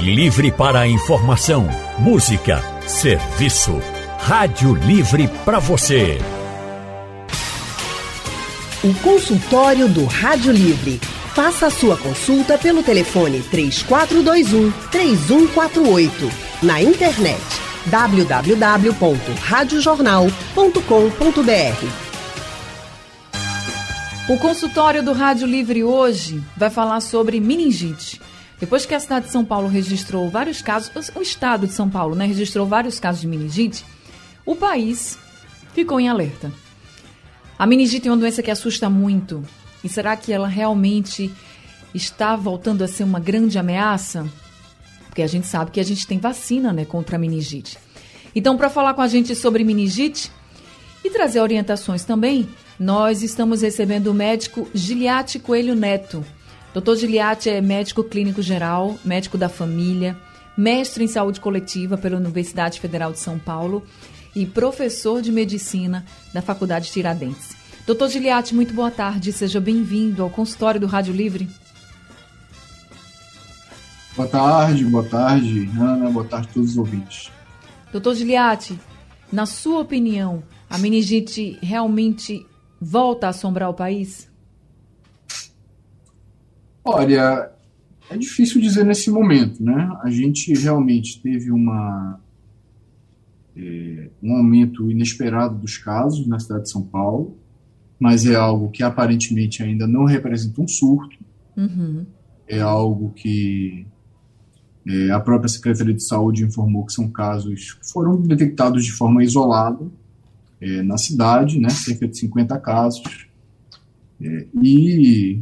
Livre para informação, música, serviço. Rádio Livre para você. O consultório do Rádio Livre. Faça a sua consulta pelo telefone 3421 3148. Na internet www.radiojornal.com.br. O consultório do Rádio Livre hoje vai falar sobre meningite. Depois que a cidade de São Paulo registrou vários casos, o estado de São Paulo né, registrou vários casos de meningite, o país ficou em alerta. A meningite é uma doença que assusta muito. E será que ela realmente está voltando a ser uma grande ameaça? Porque a gente sabe que a gente tem vacina né, contra a meningite. Então, para falar com a gente sobre meningite e trazer orientações também, nós estamos recebendo o médico Giliate Coelho Neto. Dr. Giliati é médico clínico geral, médico da família, mestre em saúde coletiva pela Universidade Federal de São Paulo e professor de medicina da Faculdade Tiradentes. Doutor Giliati, muito boa tarde, seja bem-vindo ao consultório do Rádio Livre. Boa tarde, boa tarde, Ana, boa tarde a todos os ouvintes. Doutor Giliati, na sua opinião, a meningite realmente volta a assombrar o país? Olha, é difícil dizer nesse momento, né? A gente realmente teve uma, é, um aumento inesperado dos casos na cidade de São Paulo, mas é algo que aparentemente ainda não representa um surto. Uhum. É algo que é, a própria Secretaria de Saúde informou que são casos que foram detectados de forma isolada é, na cidade, né? Cerca de 50 casos. É, e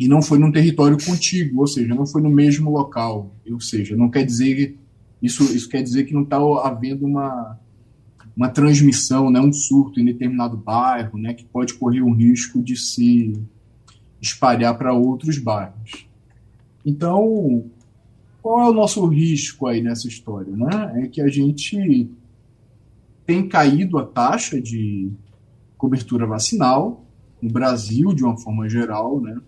e não foi num território contíguo, ou seja, não foi no mesmo local. Ou seja, não quer dizer isso, isso quer dizer que não está havendo uma, uma transmissão, né, um surto em determinado bairro, né, que pode correr o risco de se espalhar para outros bairros. Então, qual é o nosso risco aí nessa história? Né? É que a gente tem caído a taxa de cobertura vacinal no Brasil, de uma forma geral, né?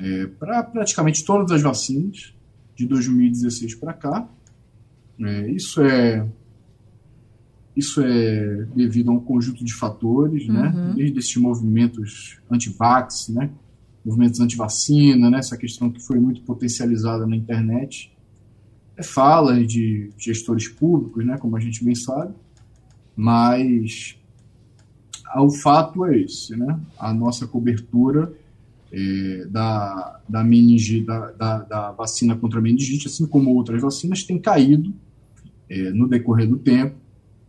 É, para praticamente todas as vacinas de 2016 para cá. É, isso é isso é devido a um conjunto de fatores, né? Uhum. Desde esses movimentos anti-vax, né? Movimentos anti-vacina, né? Essa questão que foi muito potencializada na internet. É fala de gestores públicos, né? Como a gente bem sabe. Mas o fato é esse, né? A nossa cobertura é, da, da, meningite, da, da, da, vacina contra a meningite, assim como outras vacinas, tem caído é, no decorrer do tempo.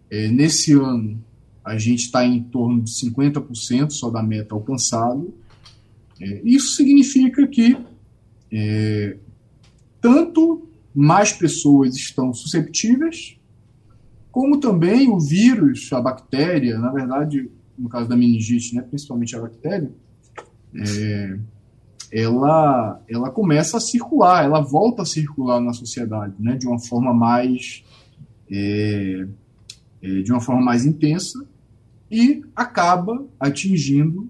É, nesse ano, a gente está em torno de 50% só da meta alcançada. É, isso significa que é, tanto mais pessoas estão susceptíveis, como também o vírus, a bactéria, na verdade, no caso da meningite, né, principalmente a bactéria, é, ela, ela começa a circular, ela volta a circular na sociedade, né, de uma forma mais é, é, de uma forma mais intensa e acaba atingindo,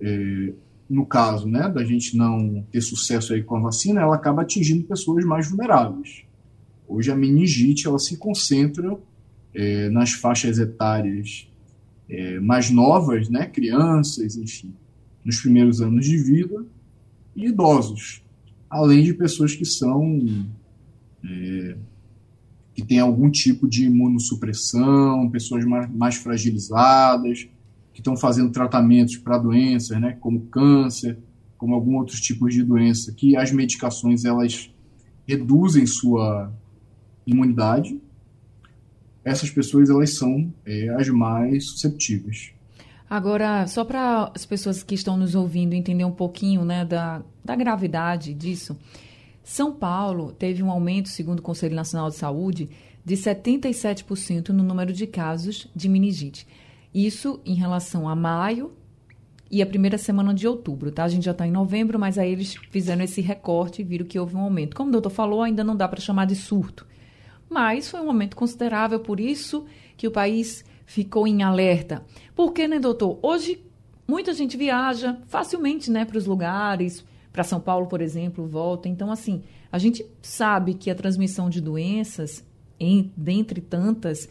é, no caso, né, da gente não ter sucesso aí com a vacina, ela acaba atingindo pessoas mais vulneráveis. Hoje a meningite ela se concentra é, nas faixas etárias é, mais novas, né, crianças, enfim nos primeiros anos de vida, e idosos, além de pessoas que são é, que têm algum tipo de imunossupressão, pessoas mais, mais fragilizadas, que estão fazendo tratamentos para doenças, né, como câncer, como algum outros tipos de doença, que as medicações elas reduzem sua imunidade. Essas pessoas elas são é, as mais susceptíveis. Agora, só para as pessoas que estão nos ouvindo entender um pouquinho né, da, da gravidade disso, São Paulo teve um aumento, segundo o Conselho Nacional de Saúde, de 77% no número de casos de meningite. Isso em relação a maio e a primeira semana de outubro, tá? A gente já está em novembro, mas aí eles fizeram esse recorte e viram que houve um aumento. Como o doutor falou, ainda não dá para chamar de surto, mas foi um aumento considerável, por isso que o país ficou em alerta. Porque, né, doutor? Hoje muita gente viaja facilmente, né, para os lugares, para São Paulo, por exemplo, volta. Então, assim, A gente sabe que a transmissão de doenças, em, dentre tantas,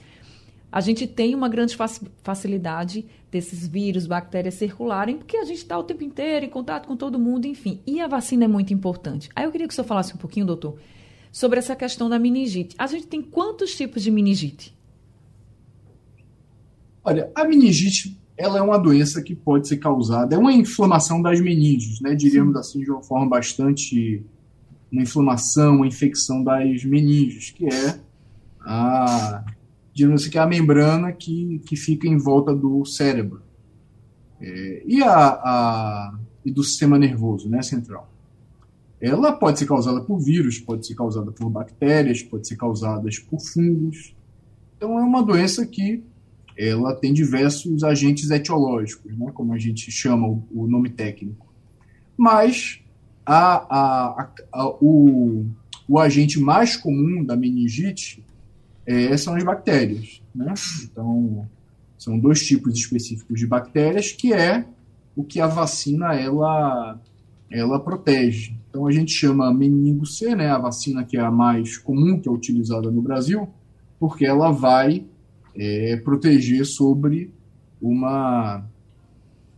a gente tem uma grande facilidade desses vírus, bactérias circularem, porque a gente está o tempo inteiro em contato com todo mundo, enfim. E a vacina é muito importante. Aí eu queria que o senhor falasse um pouquinho, doutor, sobre essa questão da meningite. A gente tem quantos tipos de meningite? Olha, a meningite ela é uma doença que pode ser causada, é uma inflamação das meninges, né? Diríamos Sim. assim de uma forma bastante uma inflamação, uma infecção das meninges, que é a digamos assim, que é a membrana que, que fica em volta do cérebro. É, e, a, a, e do sistema nervoso né, central. Ela pode ser causada por vírus, pode ser causada por bactérias, pode ser causada por fungos. Então é uma doença que ela tem diversos agentes etiológicos, né, como a gente chama o, o nome técnico. Mas a, a, a, o, o agente mais comum da meningite é, são as bactérias. Né? Então, são dois tipos específicos de bactérias que é o que a vacina ela, ela protege. Então, a gente chama meningo C, né, a vacina que é a mais comum, que é utilizada no Brasil, porque ela vai é, proteger sobre uma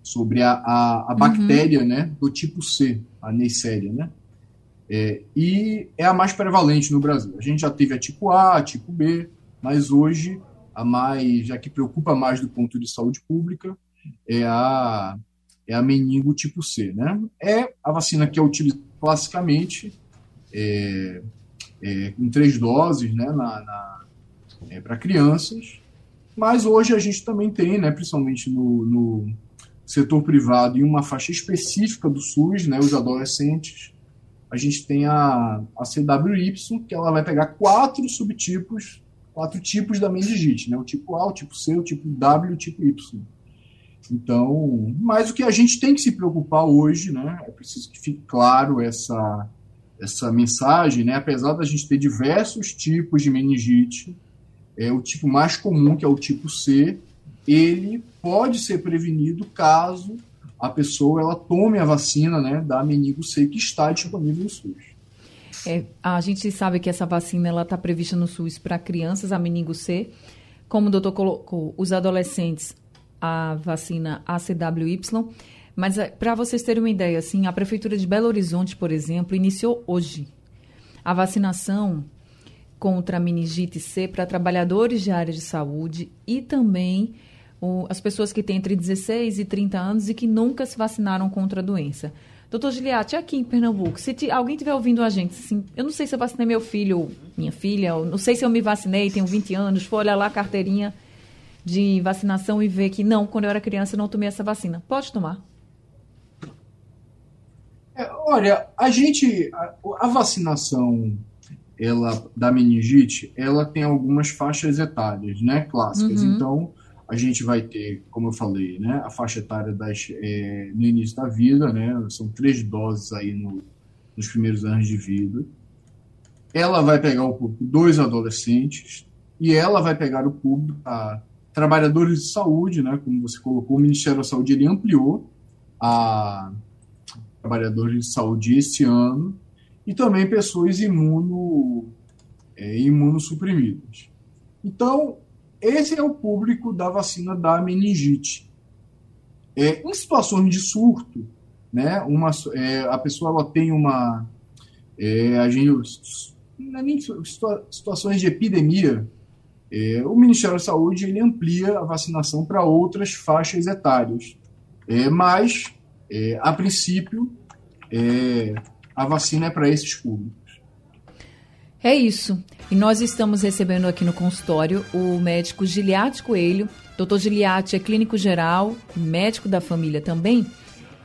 sobre a, a, a uhum. bactéria né, do tipo C, a Neisseria, né? É, e é a mais prevalente no Brasil. A gente já teve a tipo A, a tipo B, mas hoje a mais, já que preocupa mais do ponto de saúde pública, é a, é a meningo tipo C. Né? É a vacina que é utilizada classicamente é, é, em três doses né, na, na é, para crianças, mas hoje a gente também tem, né, principalmente no, no setor privado, em uma faixa específica do SUS, né, os adolescentes, a gente tem a, a CWY, que ela vai pegar quatro subtipos, quatro tipos da meningite, né? O tipo A, o tipo C, o tipo W e o tipo Y. Então, mas o que a gente tem que se preocupar hoje, né? É preciso que fique claro essa, essa mensagem, né? Apesar da gente ter diversos tipos de meningite, é o tipo mais comum, que é o tipo C, ele pode ser prevenido caso a pessoa ela tome a vacina né, da meningo C que está disponível no SUS. É, a gente sabe que essa vacina ela está prevista no SUS para crianças, a meningo C. Como o doutor colocou, os adolescentes, a vacina ACWY. Mas é, para vocês terem uma ideia, assim, a Prefeitura de Belo Horizonte, por exemplo, iniciou hoje a vacinação contra a meningite C para trabalhadores de área de saúde e também o, as pessoas que têm entre 16 e 30 anos e que nunca se vacinaram contra a doença. Doutor Giliati, aqui em Pernambuco, se alguém estiver ouvindo a gente, assim, eu não sei se eu vacinei meu filho ou minha filha, não sei se eu me vacinei, tenho 20 anos, for olhar lá a carteirinha de vacinação e ver que não, quando eu era criança eu não tomei essa vacina. Pode tomar? É, olha, a gente, a, a, vacinação ela da meningite, ela tem algumas faixas etárias, né, clássicas. Uhum. Então, a gente vai ter, como eu falei, né, a faixa etária das, é, no início da vida, né, são três doses aí no, nos primeiros anos de vida. Ela vai pegar o público dos adolescentes e ela vai pegar o público a trabalhadores de saúde, né, como você colocou, o Ministério da Saúde ele ampliou a trabalhadores de saúde esse ano e também pessoas imuno, é, imunossuprimidas. Então, esse é o público da vacina da meningite. É, em situações de surto, né, uma, é, a pessoa ela tem uma. É, a gente, é nem situações de epidemia, é, o Ministério da Saúde ele amplia a vacinação para outras faixas etárias. É, mas, é, a princípio, é, a vacina é para esses públicos. É isso. E nós estamos recebendo aqui no consultório o médico Giliate Coelho. Doutor Giliate é clínico geral, médico da família também.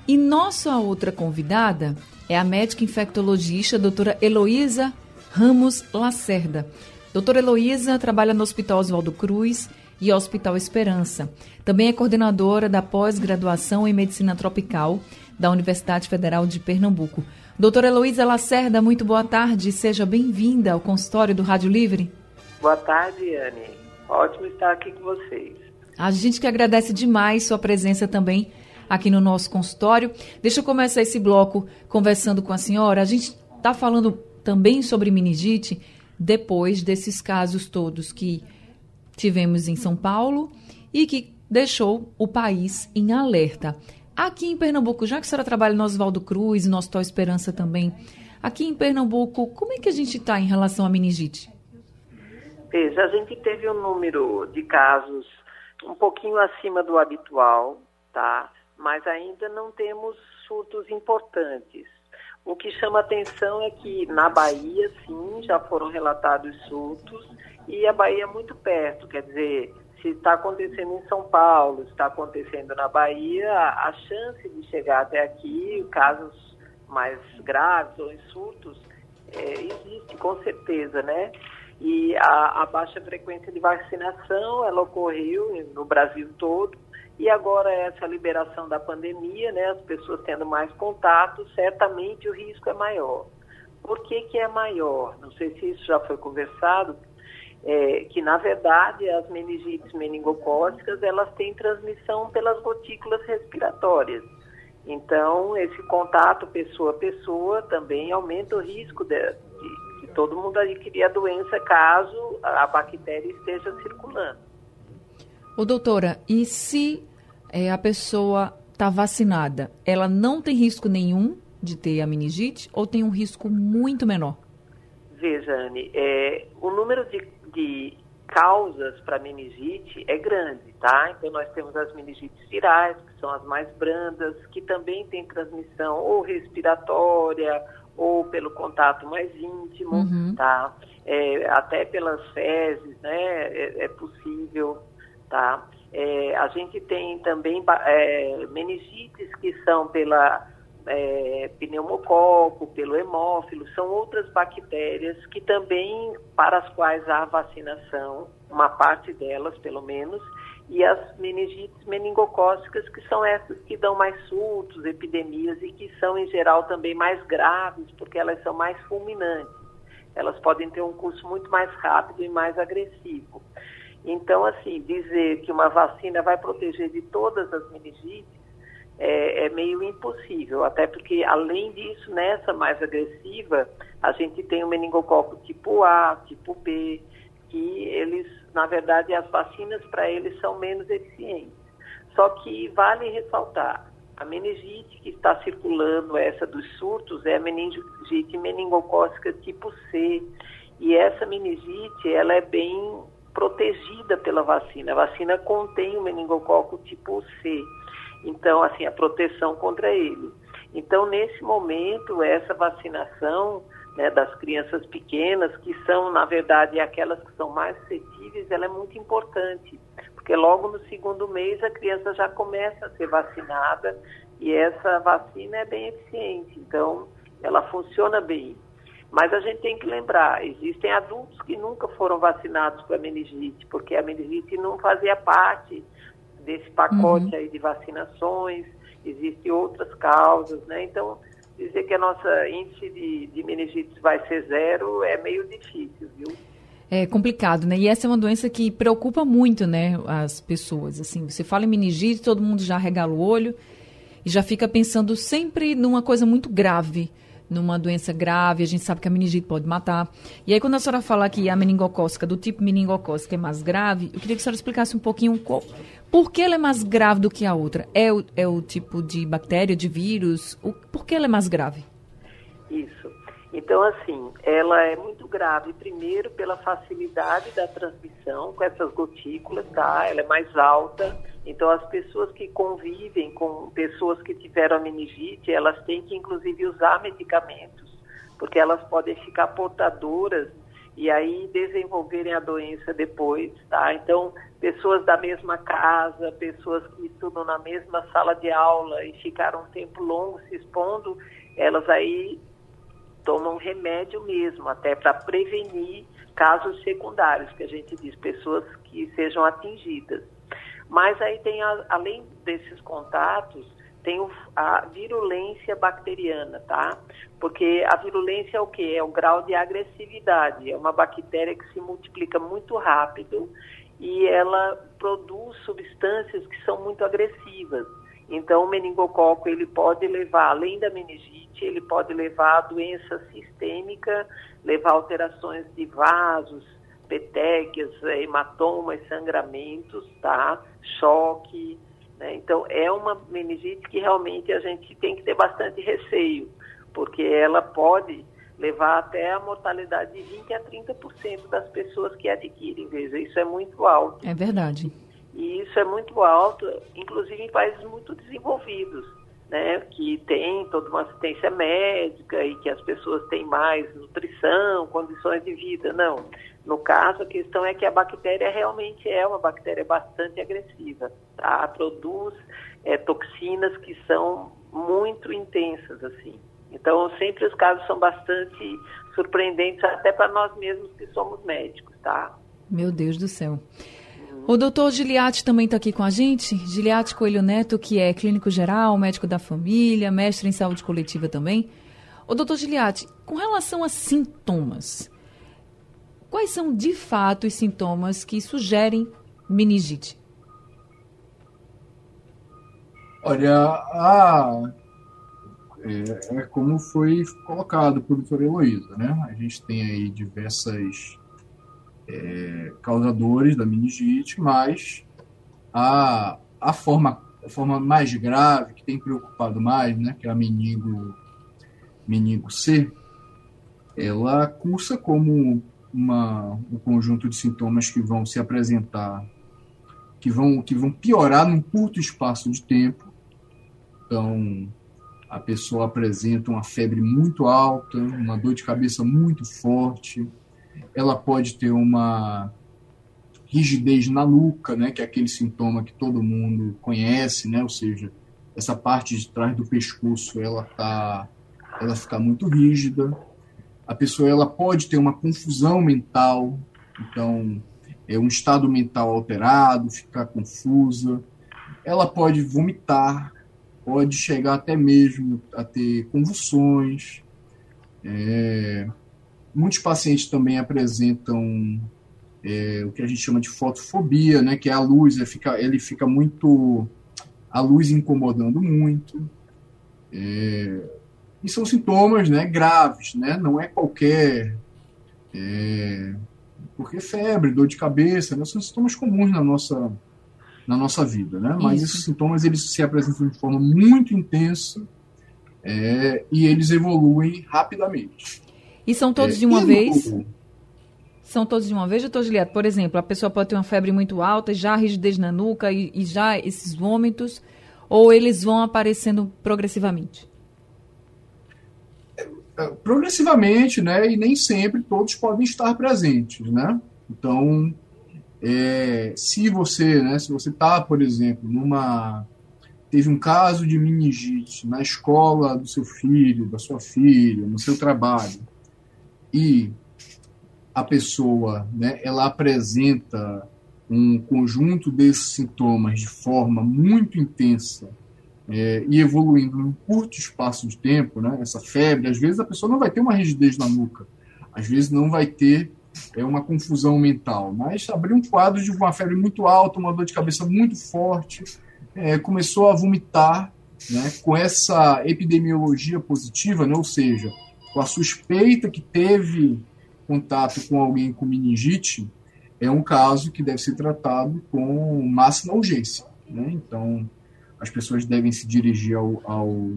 E nossa outra convidada é a médica infectologista doutora Heloísa Ramos Lacerda. Doutora Heloísa trabalha no Hospital Oswaldo Cruz e Hospital Esperança. Também é coordenadora da pós-graduação em Medicina Tropical da Universidade Federal de Pernambuco. Doutora Heloísa Lacerda, muito boa tarde. Seja bem-vinda ao consultório do Rádio Livre. Boa tarde, Anne. Ótimo estar aqui com vocês. A gente que agradece demais sua presença também aqui no nosso consultório. Deixa eu começar esse bloco conversando com a senhora. A gente está falando também sobre meningite depois desses casos todos que tivemos em São Paulo e que deixou o país em alerta. Aqui em Pernambuco, já que a senhora trabalha no Oswaldo Cruz no Hospital Esperança também, aqui em Pernambuco, como é que a gente está em relação à meningite? Veja, a gente teve um número de casos um pouquinho acima do habitual, tá? Mas ainda não temos surtos importantes. O que chama atenção é que na Bahia, sim, já foram relatados surtos e a Bahia é muito perto, quer dizer, se está acontecendo em São Paulo, está acontecendo na Bahia, a, chance de chegar até aqui, casos mais graves ou em surtos, é, existe com certeza, né? E a, a, baixa frequência de vacinação, ela ocorreu no Brasil todo, e agora essa liberação da pandemia, né, as pessoas tendo mais contato, certamente o risco é maior. Por que, que é maior? Não sei se isso já foi conversado, é, que na verdade as meningites meningocócicas elas têm transmissão pelas gotículas respiratórias. Então, esse contato pessoa a pessoa também aumenta o risco de, de, de todo mundo adquirir a doença caso a bactéria esteja circulando. Ô, doutora, e se é, a pessoa está vacinada, ela não tem risco nenhum de ter a meningite ou tem um risco muito menor? Veja, Anne, é, o número de de causas para meningite é grande, tá? Então nós temos as meningites virais, que são as mais brandas, que também têm transmissão ou respiratória ou pelo contato mais íntimo, uhum. tá? É, até pelas fezes, né? É, é possível, tá? É, a gente tem também é, meningites que são pela é, pneumococo, pelo hemófilo, são outras bactérias que também, para as quais há vacinação, uma parte delas pelo menos, e as meningites meningocócicas, que são essas que dão mais surtos, epidemias e que são, em geral, também mais graves, porque elas são mais fulminantes. Elas podem ter um curso muito mais rápido e mais agressivo. Então, assim, dizer que uma vacina vai proteger de todas as meningites é, é, meio impossível, até porque, além disso, nessa mais agressiva, a gente tem o meningococo tipo A, tipo B, que eles, na verdade, as vacinas para eles são menos eficientes. Só que vale ressaltar, a meningite que está circulando, essa dos surtos, é a meningite meningocócica tipo C. E essa meningite, ela é bem protegida pela vacina. A vacina contém o meningococo tipo C. Então, assim, a proteção contra ele. Então, nesse momento, essa vacinação né, das crianças pequenas, que são, na verdade, aquelas que são mais suscetíveis, ela é muito importante, porque logo no segundo mês a criança já começa a ser vacinada e essa vacina é bem eficiente, então ela funciona bem. Mas a gente tem que lembrar, existem adultos que nunca foram vacinados para meningite, porque a meningite não fazia parte desse pacote uhum. aí de vacinações, existem outras causas, né? Então, dizer que a nossa índice de, de meningite vai ser zero é meio difícil, viu? É complicado, né? E essa é uma doença que preocupa muito, né, as pessoas. Assim, você fala em meningite, todo mundo já regala o olho e já fica pensando sempre numa coisa muito grave numa doença grave, a gente sabe que a meningite pode matar. E aí, quando a senhora fala que a meningocócica, do tipo meningocócica, é mais grave, eu queria que a senhora explicasse um pouquinho qual, por que ela é mais grave do que a outra. É o, é o tipo de bactéria, de vírus? O, por que ela é mais grave? Isso. Então, assim, ela é muito grave, primeiro, pela facilidade da transmissão com essas gotículas, tá? Ela é mais alta então, as pessoas que convivem com pessoas que tiveram meningite, elas têm que, inclusive, usar medicamentos, porque elas podem ficar portadoras e aí desenvolverem a doença depois, tá? Então, pessoas da mesma casa, pessoas que estudam na mesma sala de aula e ficaram um tempo longo se expondo, elas aí tomam remédio mesmo, até para prevenir casos secundários, que a gente diz, pessoas que sejam atingidas. Mas aí tem, a, além desses contatos, tem a virulência bacteriana, tá? Porque a virulência é o que? É o grau de agressividade. É uma bactéria que se multiplica muito rápido e ela produz substâncias que são muito agressivas. Então, o meningococo ele pode levar, além da meningite, ele pode levar a doença sistêmica, levar alterações de vasos, petequias, hematomas, sangramentos, tá? Choque. Né? Então, é uma meningite que realmente a gente tem que ter bastante receio, porque ela pode levar até a mortalidade de 20 a 30% das pessoas que adquirem. Veja, isso é muito alto. É verdade. E isso é muito alto, inclusive em países muito desenvolvidos, né, que tem toda uma assistência médica e que as pessoas têm mais nutrição, condições de vida. Não. No caso, a questão é que a bactéria realmente é uma bactéria bastante agressiva, tá? Produz é, toxinas que são muito intensas, assim. Então, sempre os casos são bastante surpreendentes, até para nós mesmos que somos médicos, tá? Meu Deus do céu. O doutor Giliati também está aqui com a gente. Giliati Coelho Neto, que é clínico geral, médico da família, mestre em saúde coletiva também. O doutor Giliati, com relação a sintomas, quais são de fato os sintomas que sugerem meningite? Olha, a é, é, como foi colocado por doutora Heloísa, né? A gente tem aí diversas é, causadores da meningite, mas a, a, forma, a forma mais grave, que tem preocupado mais, né, que é a meningo, meningo C, ela cursa como uma, um conjunto de sintomas que vão se apresentar, que vão, que vão piorar num curto espaço de tempo. Então, a pessoa apresenta uma febre muito alta, uma dor de cabeça muito forte, ela pode ter uma rigidez na nuca, né, que é aquele sintoma que todo mundo conhece, né, ou seja, essa parte de trás do pescoço ela tá, ela fica muito rígida. A pessoa ela pode ter uma confusão mental, então é um estado mental alterado, ficar confusa. Ela pode vomitar, pode chegar até mesmo a ter convulsões. É, muitos pacientes também apresentam é, o que a gente chama de fotofobia, né, que é a luz, ele fica, ele fica muito. a luz incomodando muito. É, e são sintomas né, graves, né, não é qualquer. É, porque febre, dor de cabeça, né, são sintomas comuns na nossa, na nossa vida, né? Mas Isso. esses sintomas eles se apresentam de forma muito intensa é, e eles evoluem rapidamente. E são todos é, de uma vez? No... São todos de uma vez, doutor Juliette? Por exemplo, a pessoa pode ter uma febre muito alta, já rigidez na nuca e, e já esses vômitos, ou eles vão aparecendo progressivamente? Progressivamente, né? E nem sempre todos podem estar presentes, né? Então, é, se você, né, se você está, por exemplo, numa teve um caso de meningite na escola do seu filho, da sua filha, no seu trabalho, e a pessoa, né, ela apresenta um conjunto desses sintomas de forma muito intensa é, e evoluindo num curto espaço de tempo, né, essa febre, às vezes a pessoa não vai ter uma rigidez na nuca, às vezes não vai ter é uma confusão mental. Mas abriu um quadro de uma febre muito alta, uma dor de cabeça muito forte, é, começou a vomitar, né, com essa epidemiologia positiva, né, ou seja, com a suspeita que teve contato com alguém com meningite, é um caso que deve ser tratado com máxima urgência. Né? Então, as pessoas devem se dirigir ao, ao,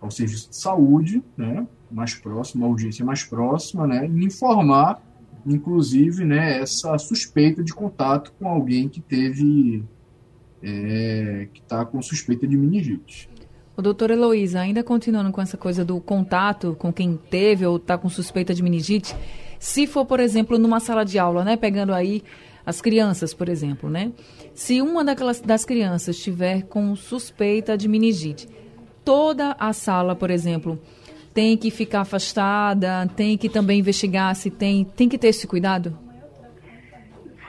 ao serviço de saúde, né? mais próximo, a urgência mais próxima, né? e informar inclusive, né, essa suspeita de contato com alguém que teve, é, que está com suspeita de meningite. O doutor Heloísa, ainda continuando com essa coisa do contato com quem teve ou está com suspeita de meningite, se for, por exemplo, numa sala de aula, né, pegando aí as crianças, por exemplo, né, se uma daquelas, das crianças estiver com suspeita de meningite, toda a sala, por exemplo, tem que ficar afastada, tem que também investigar se tem, tem que ter esse cuidado?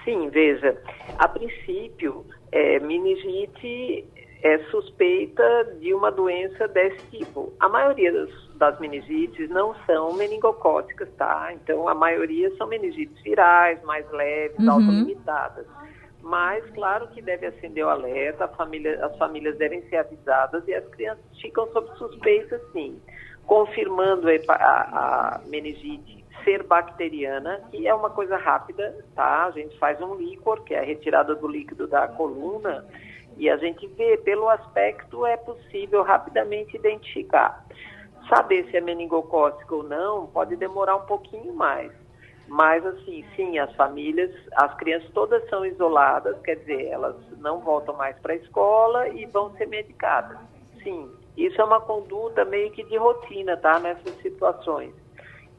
Sim, veja, a princípio, é, meningite é suspeita de uma doença desse tipo. A maioria das, das meningites não são meningocóticas, tá? Então, a maioria são meningites virais, mais leves, uhum. autolimitadas. Mas, claro que deve acender o alerta, família, as famílias devem ser avisadas e as crianças ficam sob suspeita, sim. confirmando a, a meningite ser bacteriana, que é uma coisa rápida, tá? A gente faz um líquor, que é a retirada do líquido da coluna, e a gente vê, pelo aspecto, é possível rapidamente identificar. Saber se é meningocócica ou não pode demorar um pouquinho mais. Mas, assim, sim, as famílias, as crianças todas são isoladas, quer dizer, elas não voltam mais para a escola e vão ser medicadas. Sim, isso é uma conduta meio que de rotina, tá? Nessas situações.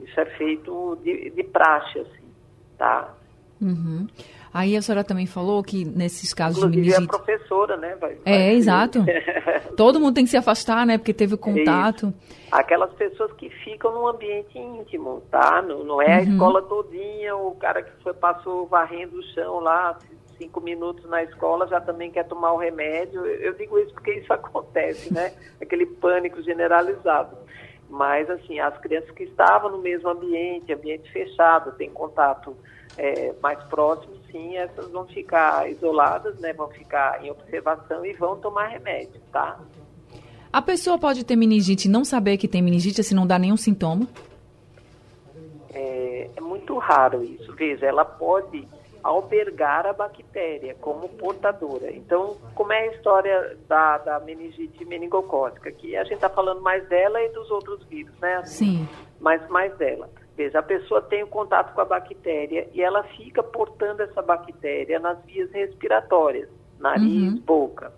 Isso é feito de, de praxe, assim, tá? Uhum. Aí a senhora também falou que nesses casos Inclusive, de meningite... a professora, né? Vai, é, vai exato. Todo mundo tem que se afastar, né? Porque teve contato. Isso. Aquelas pessoas que ficam num ambiente íntimo, tá? Não, não é a Uhum. escola todinha, o cara que foi, passou varrendo o chão lá, cinco minutos na escola, já também quer tomar o remédio. Eu, digo isso porque isso acontece, né? Aquele pânico generalizado. Mas, assim, as crianças que estavam no mesmo ambiente, ambiente fechado, têm contato é, mais próximo, sim, essas vão ficar isoladas, né? Vão ficar em observação e vão tomar remédio, tá? A pessoa pode ter meningite e não saber que tem meningite se não dá nenhum sintoma? É, é muito raro isso. Veja, ela pode albergar a bactéria como portadora. Então, como é a história da, da meningite meningocócica? Que a gente está falando mais dela e dos outros vírus, né? Sim. Mas mais dela. Veja, a pessoa tem o contato com a bactéria e ela fica portando essa bactéria nas vias respiratórias, nariz, Uhum. boca.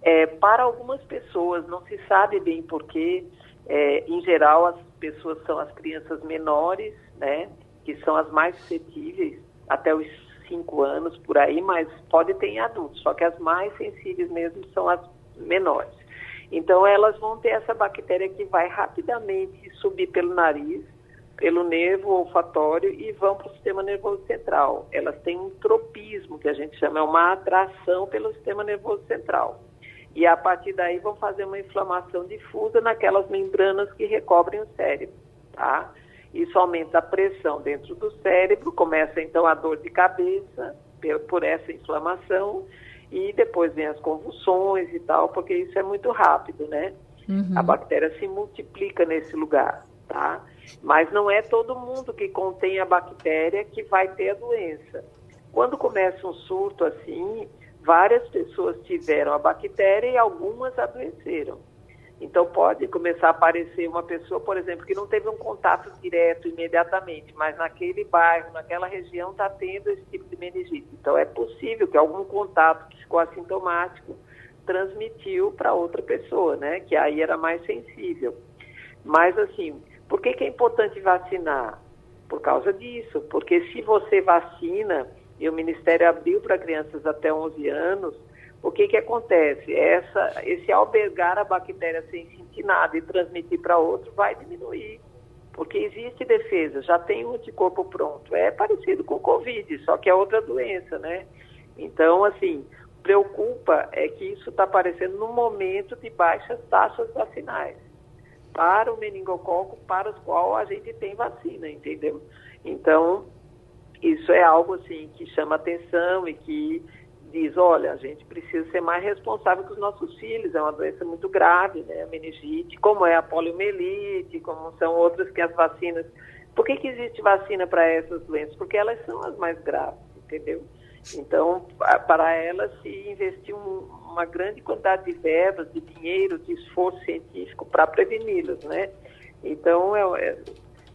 É, para algumas pessoas, não se sabe bem porquê, é, em geral as pessoas são as crianças menores, né, que são as mais suscetíveis, até os 5 anos por aí, mas pode ter em adultos, só que as mais sensíveis mesmo são as menores. Então elas vão ter essa bactéria que vai rapidamente subir pelo nariz, pelo nervo olfatório e vão para o sistema nervoso central. Elas têm um tropismo, que a gente chama, é uma atração pelo sistema nervoso central. E a partir daí vão fazer uma inflamação difusa naquelas membranas que recobrem o cérebro, tá? Isso aumenta a pressão dentro do cérebro, começa então a dor de cabeça por essa inflamação e depois vem as convulsões e tal, porque isso é muito rápido, né? Uhum. A bactéria se multiplica nesse lugar, tá? Mas não é todo mundo que contém a bactéria que vai ter a doença. Quando começa um surto assim, várias pessoas tiveram a bactéria e algumas adoeceram. Então pode começar a aparecer uma pessoa, por exemplo, que não teve um contato direto imediatamente, mas naquele bairro, naquela região está tendo esse tipo de meningite. Então é possível que algum contato que ficou assintomático transmitiu para outra pessoa, né? Que aí era mais sensível. Mas assim, por que, que é importante vacinar? Por causa disso, porque se você vacina, e o Ministério abriu para crianças até 11 anos, o que, que acontece? Essa, esse albergar a bactéria sem sentir nada e transmitir para outro vai diminuir. Porque existe defesa, já tem um anticorpo pronto. É parecido com o Covid, só que é outra doença, né? Então, assim, preocupa é que isso está aparecendo num momento de baixas taxas vacinais para o meningococo para os qual a gente tem vacina, entendeu? Então, isso é algo assim que chama atenção e que diz, olha, a gente precisa ser mais responsável com os nossos filhos, é uma doença muito grave, né, a meningite, como é a poliomielite, como são outras que as vacinas. Por que, que existe vacina para essas doenças? Porque elas são as mais graves, entendeu? Então, para elas se investir um- uma grande quantidade de verbas, de dinheiro, de esforço científico para preveni-las, né? Então, é, é-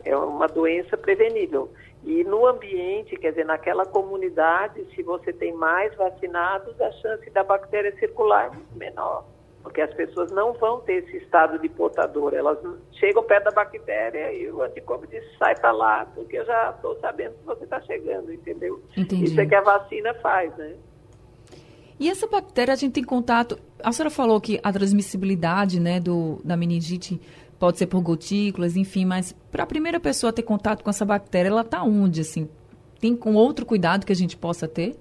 é uma doença prevenível. E no ambiente, quer dizer, naquela comunidade, se você tem mais vacinados, a chance da bactéria circular é menor. Porque as pessoas não vão ter esse estado de portador. Elas chegam perto da bactéria e o anticorpo diz, sai para lá, porque eu já estou sabendo que você está chegando, entendeu? Entendi. Isso é que a vacina faz, né? E essa bactéria a gente tem contato. A senhora falou que a transmissibilidade né, do, da meningite pode ser por gotículas, enfim, mas para a primeira pessoa ter contato com essa bactéria, ela está onde? Assim? Tem com outro cuidado que a gente possa ter?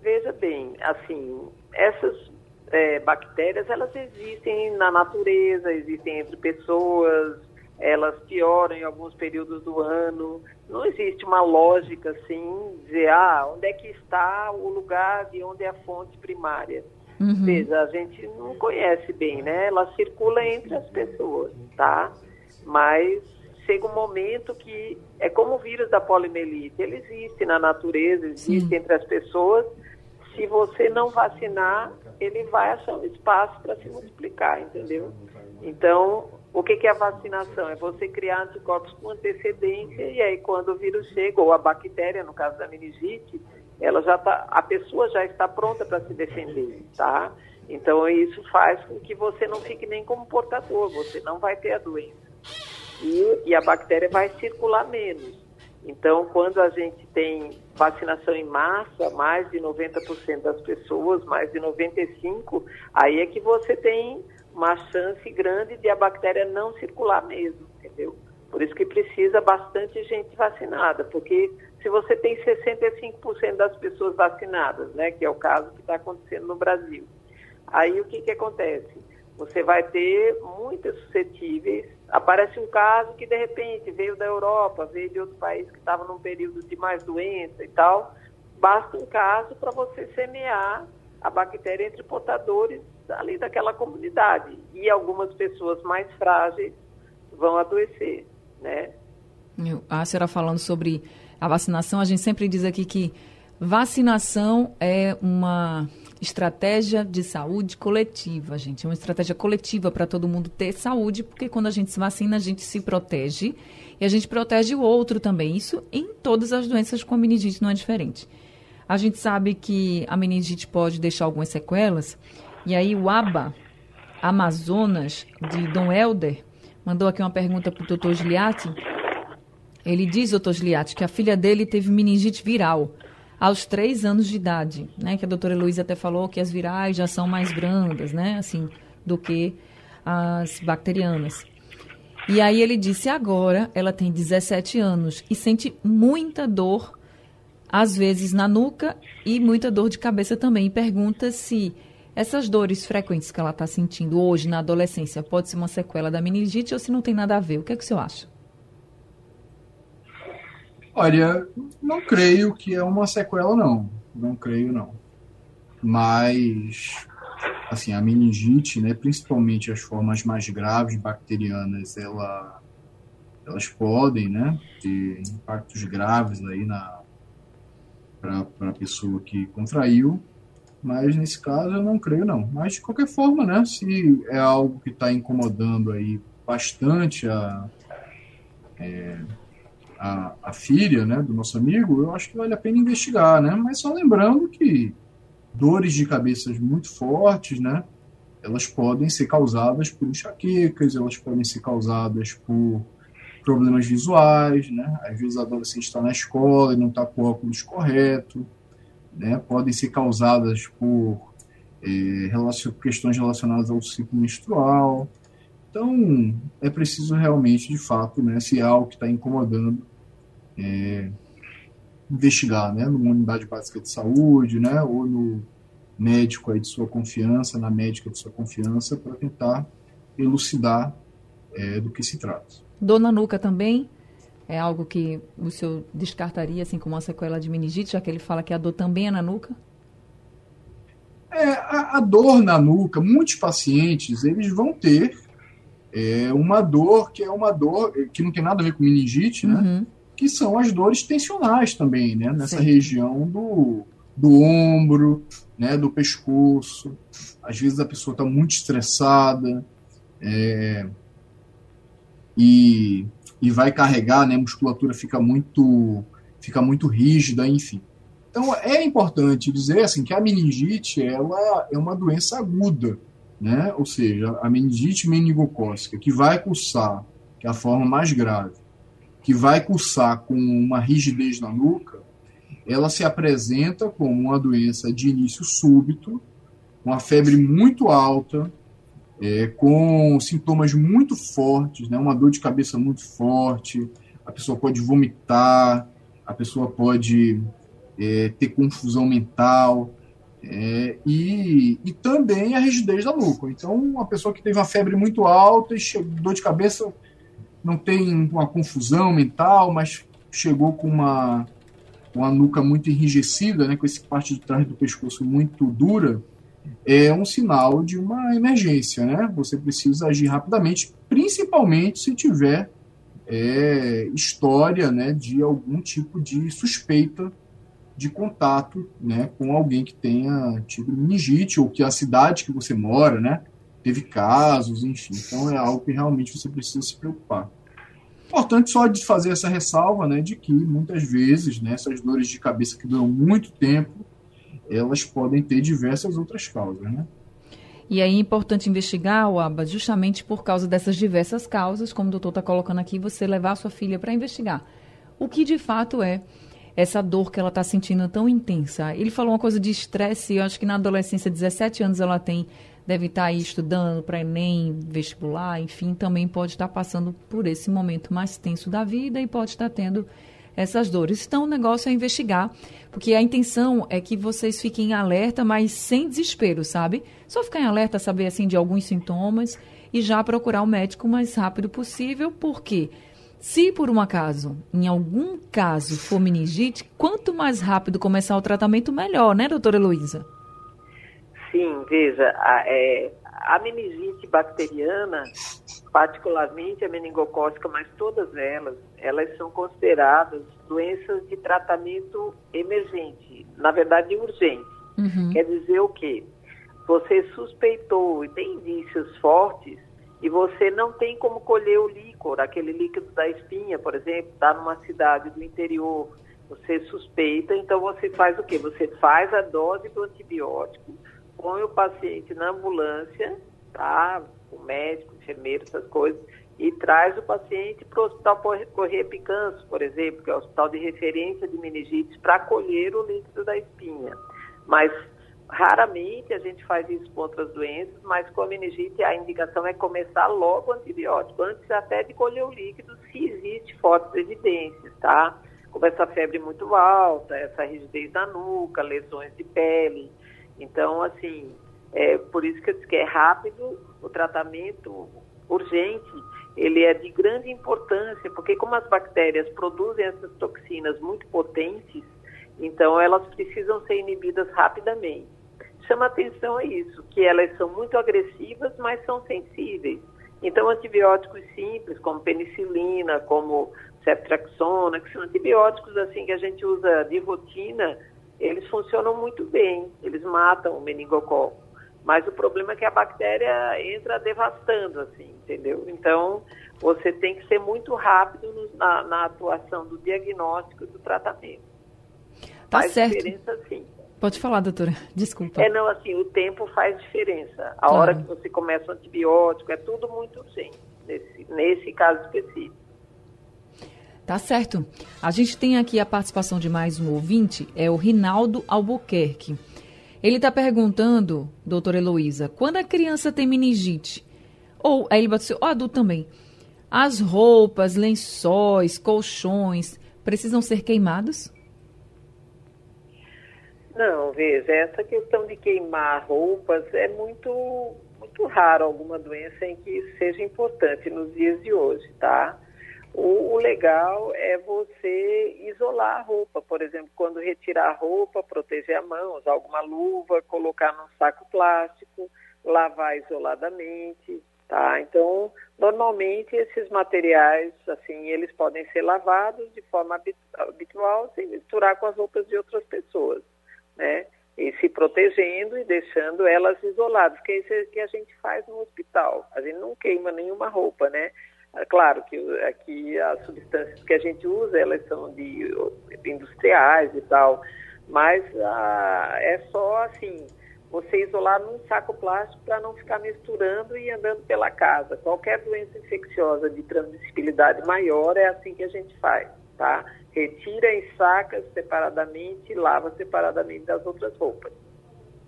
Veja bem, assim, essas é, bactérias, elas existem na natureza, existem entre pessoas, elas pioram em alguns períodos do ano. Não existe uma lógica, assim, dizer, ah, onde é que está o lugar de onde é a fonte primária. Uhum. Veja, a gente não conhece bem, né? Ela circula entre as pessoas, tá? Mas chega um momento que é como o vírus da poliomielite, ele existe na natureza, existe Sim. entre as pessoas. Se você não vacinar, ele vai achar um espaço para se multiplicar, entendeu? Então, o que, que é a vacinação? É você criar anticorpos com antecedência e aí quando o vírus chega, ou a bactéria, no caso da meningite, ela já tá, a pessoa já está pronta para se defender, tá? Então isso faz com que você não fique nem como portador, você não vai ter a doença e, e a bactéria vai circular menos. Então, quando a gente tem vacinação em massa, mais de 90% das pessoas, mais de 95%, aí é que você tem uma chance grande de a bactéria não circular mesmo, entendeu? Por isso que precisa bastante gente vacinada, porque se você tem 65% das pessoas vacinadas, né, que é o caso que está acontecendo no Brasil, aí o que, que acontece? Você vai ter muitas suscetíveis. Aparece um caso que de repente veio da Europa, veio de outro país que estava num período de mais doença e tal, basta um caso para você semear a bactéria entre portadores ali daquela comunidade. E algumas pessoas mais frágeis vão adoecer, né? A senhora falando sobre a vacinação, a gente sempre diz aqui que vacinação é uma estratégia de saúde coletiva, gente. É uma estratégia coletiva para todo mundo ter saúde, porque quando a gente se vacina, a gente se protege e a gente protege o outro também. Isso em todas as doenças com a meningite não é diferente. A gente sabe que a meningite pode deixar algumas sequelas, e aí o ABA Amazonas, de Dom Helder, mandou aqui uma pergunta para o doutor Giliati. Ele diz, doutor Giliati, que a filha dele teve meningite viral aos três anos de idade, né? Que a doutora Luísa até falou que as virais já são mais brandas, né? Assim, do que as bacterianas. E aí ele disse, agora ela tem 17 anos e sente muita dor, às vezes na nuca e muita dor de cabeça também. E pergunta se essas dores frequentes que ela está sentindo hoje na adolescência pode ser uma sequela da meningite ou se não tem nada a ver. O que é que o senhor acha? Olha, não creio que é uma sequela, não. Não creio, não. Mas, assim, a meningite, né, principalmente as formas mais graves bacterianas, ela, elas podem, né, ter impactos graves aí na para a pessoa que contraiu, mas nesse caso eu não creio não. Mas de qualquer forma, né, se é algo que está incomodando aí bastante a é, a, a filha né, do nosso amigo, eu acho que vale a pena investigar, né? Mas só lembrando que dores de cabeças muito fortes, né? Elas podem ser causadas por enxaquecas, elas podem ser causadas por problemas visuais, né? Às vezes a adolescente está na escola e não está com o óculos correto, né? Podem ser causadas por é, relacion, questões relacionadas ao ciclo menstrual, então, é preciso realmente, de fato, né, se é algo que está incomodando, é, investigar, né, numa unidade básica de saúde, né, ou no médico aí de sua confiança, na médica de sua confiança, para tentar elucidar é, do que se trata. Dor na nuca também é algo que o senhor descartaria, assim como uma sequela de meningite, já que ele fala que a dor também é na nuca? É, a, a dor na nuca, muitos pacientes, eles vão ter é uma dor que é uma dor que não tem nada a ver com meningite, né? Uhum. Que são as dores tensionais também, né? Nessa Sim. região do, do ombro, né? Do pescoço. Às vezes a pessoa está muito estressada é, e, e vai carregar, né? A musculatura fica muito fica muito rígida, enfim. Então é importante dizer assim que a meningite ela é uma doença aguda né? ou seja, a meningite meningocócica, que vai cursar, que é a forma mais grave, que vai cursar com uma rigidez na nuca, ela se apresenta como uma doença de início súbito, com a febre muito alta, é, com sintomas muito fortes, né? uma dor de cabeça muito forte, a pessoa pode vomitar, a pessoa pode é, ter confusão mental, é, e, e também a rigidez da nuca. Então, uma pessoa que teve uma febre muito alta e chegou, dor de cabeça, não tem uma confusão mental, mas chegou com uma, uma nuca muito enrijecida, né, com essa parte de trás do pescoço muito dura, é um sinal de uma emergência, né? Você precisa agir rapidamente, principalmente se tiver é, história, né, de algum tipo de suspeita de contato, né, com alguém que tenha tido meningite ou que a cidade que você mora, né, teve casos, enfim. Então é algo que realmente você precisa se preocupar. Importante só de fazer essa ressalva, né, de que muitas vezes, né, essas dores de cabeça que duram muito tempo, elas podem ter diversas outras causas, né? E aí é importante investigar, o justamente por causa dessas diversas causas, como o doutor está colocando aqui, você levar a sua filha para investigar. O que de fato é essa dor que ela está sentindo tão intensa? Ele falou uma coisa de estresse, eu acho que na adolescência, 17 anos ela tem, deve estar tá aí estudando para Enem, vestibular, enfim, também pode estar tá passando por esse momento mais tenso da vida e pode estar tá tendo essas dores. Então, o negócio é investigar, porque a intenção é que vocês fiquem em alerta, mas sem desespero, sabe? Só ficar em alerta, saber assim de alguns sintomas e já procurar o médico o mais rápido possível, porque se por um acaso, em algum caso, for meningite, quanto mais rápido começar o tratamento, melhor, né, doutora Heloísa? Sim, veja, a, é, a meningite bacteriana, particularmente a meningocócica, mas todas elas, elas são consideradas doenças de tratamento emergente, na verdade urgente. Uhum. Quer dizer o quê? Você suspeitou e tem indícios fortes e você não tem como colher o líquor, aquele líquido da espinha, por exemplo, está numa cidade do interior, você suspeita, então você faz o quê? Você faz a dose do antibiótico, põe o paciente na ambulância, tá? O médico, o enfermeiro, essas coisas, e traz o paciente para o Hospital Correia Picanço, por exemplo, que é o hospital de referência de meningite, para colher o líquido da espinha. Mas raramente a gente faz isso com outras doenças, mas com a meningite a indicação é começar logo o antibiótico, antes até de colher o líquido, se existe fortes evidências, tá? Como essa febre muito alta, essa rigidez na nuca, lesões de pele, então, assim, é por isso que eu disse que é rápido, o tratamento urgente, ele é de grande importância, porque como as bactérias produzem essas toxinas muito potentes, então elas precisam ser inibidas rapidamente. Chama atenção a isso, que elas são muito agressivas, mas são sensíveis. Então, antibióticos simples, como penicilina, como ceftriaxona, que são antibióticos assim que a gente usa de rotina, eles funcionam muito bem, eles matam o meningococo. Mas o problema é que a bactéria entra devastando, assim, entendeu? Então, você tem que ser muito rápido no, na, na, atuação do diagnóstico e do tratamento. Tá faz certo. diferença, sim. Pode falar, doutora. Desculpa. É, não, assim, o tempo faz diferença. A hora que você começa o antibiótico, é tudo muito urgente, nesse, nesse caso específico. Tá certo. A gente tem aqui a participação de mais um ouvinte, é o Rinaldo Albuquerque. Ele está perguntando, doutora Heloísa, quando a criança tem meningite, ou aí ele bateu, ou adulto também, as roupas, lençóis, colchões precisam ser queimados? Não, veja, essa questão de queimar roupas é muito, muito raro alguma doença em que isso seja importante nos dias de hoje, tá? O, o, legal é você isolar a roupa, por exemplo, quando retirar a roupa, proteger a mão, usar alguma luva, colocar num saco plástico, lavar isoladamente, tá? Então, normalmente esses materiais, assim, eles podem ser lavados de forma habitual, sem misturar com as roupas de outras pessoas, né? E se protegendo e deixando elas isoladas, que é isso que a gente faz no hospital. A gente não queima nenhuma roupa, né? É claro que aqui as substâncias que a gente usa, elas são de industriais e tal, mas ah, é só assim, você isolar num saco plástico para não ficar misturando e andando pela casa. Qualquer doença infecciosa de transmissibilidade maior é assim que a gente faz, tá? Retira em sacas separadamente e lava separadamente das outras roupas.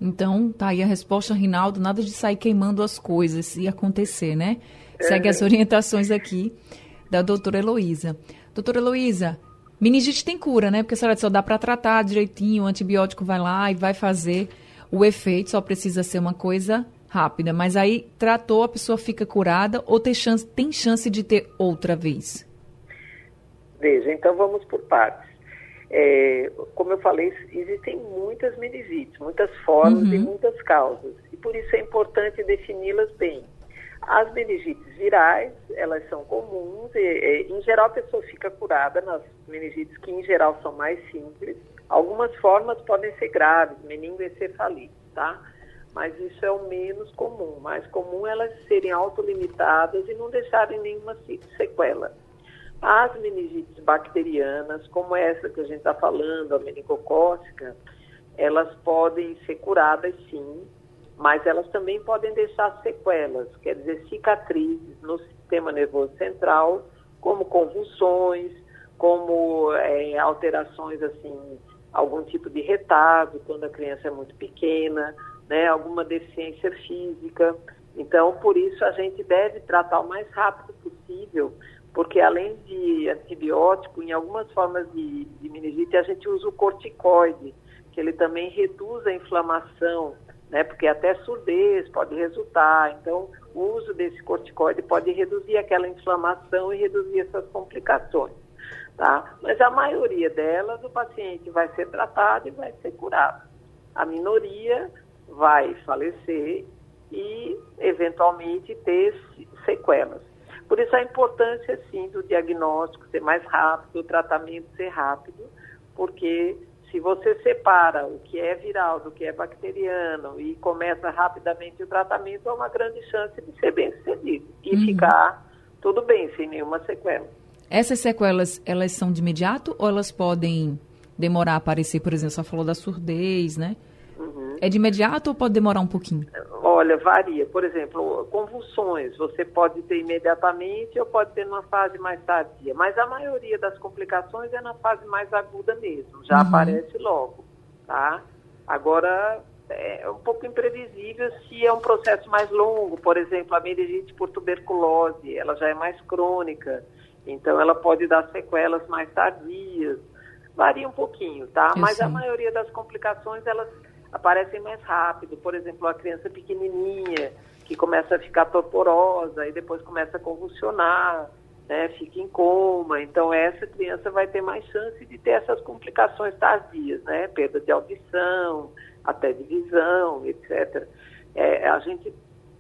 Então, tá aí a resposta, Rinaldo, nada de sair queimando as coisas e acontecer, né? Segue as orientações aqui da doutora Heloísa. Doutora Heloísa, meningite tem cura, né? Porque a senhora só dá para tratar direitinho, o antibiótico vai lá e vai fazer o efeito, só precisa ser uma coisa rápida. Mas aí tratou, a pessoa fica curada ou tem chance, tem chance de ter outra vez? Veja, então vamos por partes. é, como eu falei, existem muitas meningites, muitas formas uhum. e muitas causas. E por isso é importante defini-las bem. As meningites virais, elas são comuns e, e, em geral, a pessoa fica curada nas meningites que, em geral, são mais simples. Algumas formas podem ser graves, meningoencefalite, tá? Mas isso é o menos comum. Mais comum é elas serem autolimitadas e não deixarem nenhuma sequela. As meningites bacterianas, como essa que a gente está falando, a meningocócica, elas podem ser curadas sim, mas elas também podem deixar sequelas, quer dizer, cicatrizes no sistema nervoso central, como convulsões, como é, alterações assim, algum tipo de retardo quando a criança é muito pequena, né, alguma deficiência física. Então, por isso a gente deve tratar o mais rápido possível porque além de antibiótico, em algumas formas de, de meningite, a gente usa o corticoide, que ele também reduz a inflamação, né? Porque até surdez pode resultar. Então, o uso desse corticoide pode reduzir aquela inflamação e reduzir essas complicações, tá? Mas a maioria delas, o paciente vai ser tratado e vai ser curado. A minoria vai falecer e, eventualmente, ter sequelas. Por isso a importância, sim, do diagnóstico ser mais rápido, o tratamento ser rápido, porque se você separa o que é viral do que é bacteriano e começa rapidamente o tratamento, há uma grande chance de ser bem sucedido e uhum. ficar tudo bem, sem nenhuma sequela. Essas sequelas, elas são de imediato ou elas podem demorar a aparecer? Por exemplo, você falou da surdez, né? Uhum. É de imediato ou pode demorar um pouquinho? Olha, varia. Por exemplo, convulsões, você pode ter imediatamente ou pode ter numa fase mais tardia. Mas a maioria das complicações é na fase mais aguda mesmo, já uhum. aparece logo, tá? Agora, é um pouco imprevisível se é um processo mais longo. Por exemplo, a meningite por tuberculose, ela já é mais crônica, então ela pode dar sequelas mais tardias. Varia um pouquinho, tá? Eu Mas sei. a maioria das complicações, elas aparecem mais rápido. Por exemplo, a criança pequenininha que começa a ficar torporosa e depois começa a convulsionar, né, fica em coma. Então, essa criança vai ter mais chance de ter essas complicações tardias, né, perda de audição, até de visão, etc. É, a gente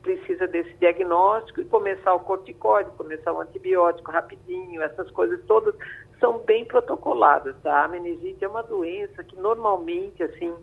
precisa desse diagnóstico e começar o corticóide, começar o antibiótico rapidinho, essas coisas todas são bem protocoladas, tá? A meningite é uma doença que normalmente, assim,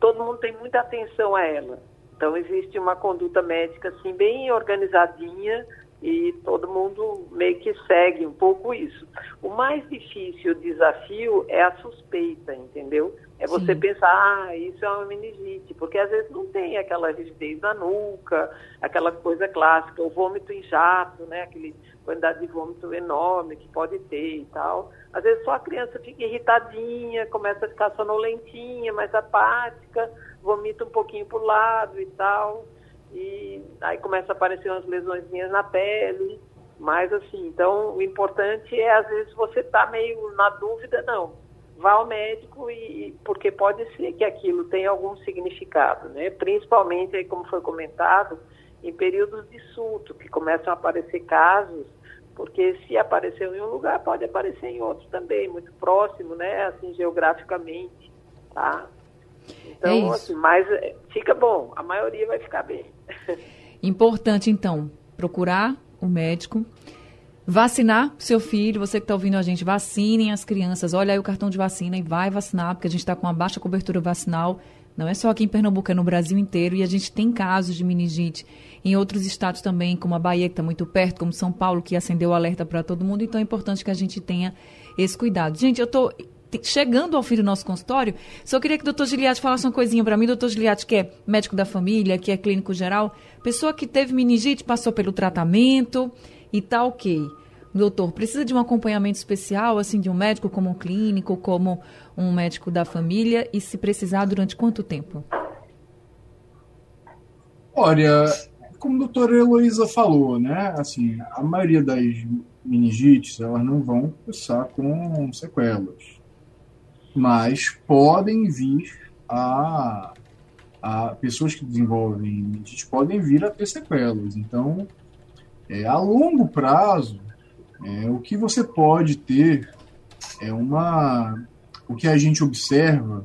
todo mundo tem muita atenção a ela. Então existe uma conduta médica assim bem organizadinha e todo mundo meio que segue um pouco isso. O mais difícil o desafio é a suspeita, entendeu? É você Sim. pensar, ah, isso é uma meningite, porque às vezes não tem aquela rigidez na nuca, aquela coisa clássica, o vômito em jato, né, aquele quantidade de vômito enorme que pode ter e tal. Às vezes só a criança fica irritadinha, começa a ficar sonolentinha, mais apática, vomita um pouquinho para o lado e tal, e aí começa a aparecer umas lesõezinhas na pele, mas assim, então o importante é às vezes você tá meio na dúvida, não. Vá ao médico e porque pode ser que aquilo tenha algum significado, né? Principalmente aí como foi comentado, em períodos de surto, que começam a aparecer casos porque se apareceu em um lugar, pode aparecer em outro também, muito próximo, né, assim, geograficamente, tá? Então, é assim, mas é, fica bom, a maioria vai ficar bem. Importante, então, procurar o médico, vacinar seu filho, você que está ouvindo a gente, vacinem as crianças, olha aí o cartão de vacina e vai vacinar, porque a gente está com uma baixa cobertura vacinal, não é só aqui em Pernambuco, é no Brasil inteiro, e a gente tem casos de meningite em outros estados também, como a Bahia, que está muito perto, como São Paulo, que acendeu o alerta para todo mundo. Então é importante que a gente tenha esse cuidado. Gente, eu estou chegando ao fim do nosso consultório, só queria que o doutor Giliati falasse uma coisinha para mim. Doutor Giliati, que é médico da família, que é clínico geral, pessoa que teve meningite, passou pelo tratamento e tá ok. Doutor, precisa de um acompanhamento especial, assim, de um médico como um clínico, como um médico da família, e se precisar, durante quanto tempo? Olha, como a doutora Heloísa falou, né, assim, a maioria das meningites, elas não vão começar com sequelas, mas podem vir a, a pessoas que desenvolvem meningite podem vir a ter sequelas. Então, é, a longo prazo, é, o que você pode ter é uma o que a gente observa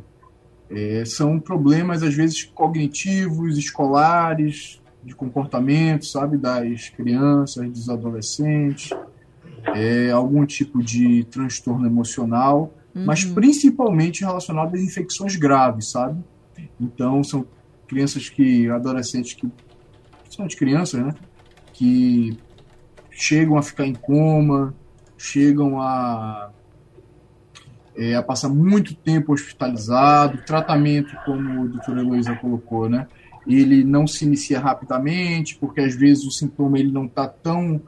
é, são problemas, às vezes, cognitivos, escolares, de comportamento, sabe, das crianças, dos adolescentes, é, algum tipo de transtorno emocional, uhum. mas principalmente relacionado a infecções graves, sabe? Então, são crianças que, adolescentes que, principalmente crianças, né, que chegam a ficar em coma, chegam a é, a passar muito tempo hospitalizado, tratamento, como o doutor Heloísa colocou, né? Ele não se inicia rapidamente, porque às vezes o sintoma ele não está tão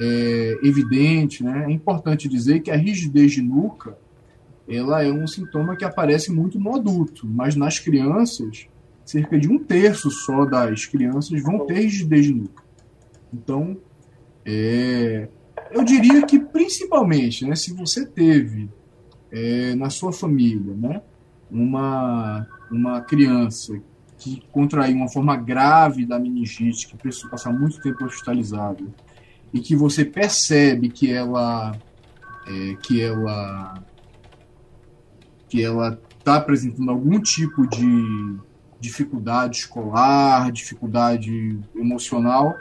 é, evidente, né? É importante dizer que a rigidez de nuca, ela é um sintoma que aparece muito no adulto, mas nas crianças, cerca de um terço só das crianças vão ter rigidez de nuca. Então, é, eu diria que principalmente, né, se você teve é, na sua família, né, uma, uma criança que contraiu uma forma grave da meningite, que precisou passar muito tempo hospitalizado, e que você percebe que ela é, que ela que ela está apresentando algum tipo de dificuldade escolar, dificuldade emocional,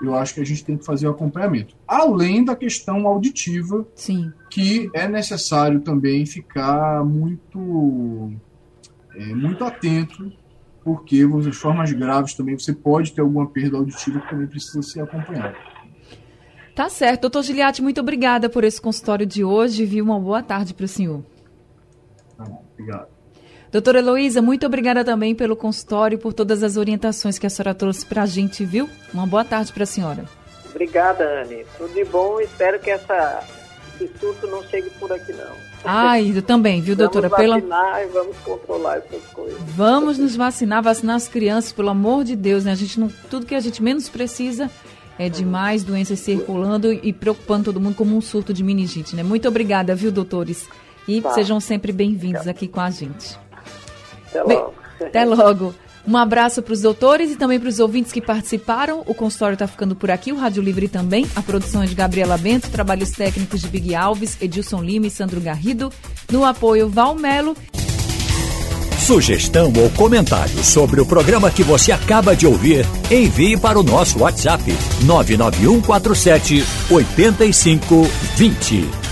eu acho que a gente tem que fazer o acompanhamento. Além da questão auditiva, Sim. que é necessário também ficar muito, é, muito atento, porque as formas graves também você pode ter alguma perda auditiva que também precisa ser acompanhada. Tá certo. Doutor Giliati, muito obrigada por esse consultório de hoje. Viu uma boa tarde para o senhor. Tá bom, obrigado. Doutora Heloísa, muito obrigada também pelo consultório e por todas as orientações que a senhora trouxe para a gente, viu? Uma boa tarde para a senhora. Obrigada, Anne. Tudo de bom. Espero que essa, esse surto não chegue por aqui, não. Ai, eu também, viu, doutora? Vamos vacinar pela... e vamos controlar essas coisas. Vamos nos vacinar, vacinar as crianças, pelo amor de Deus, né? A gente não, tudo que a gente menos precisa é de mais doenças circulando e preocupando todo mundo como um surto de meningite, né? Muito obrigada, viu, doutores? E tá. sejam sempre bem-vindos aqui com a gente. Até logo. Bem, até logo. Um abraço para os doutores e também para os ouvintes que participaram. O consultório está ficando por aqui, o Rádio Livre também. A produção é de Gabriela Bento, trabalhos técnicos de Big Alves, Edilson Lima e Sandro Garrido. No apoio, Valmelo. Sugestão ou comentário sobre o programa que você acaba de ouvir, envie para o nosso WhatsApp 99147 8520.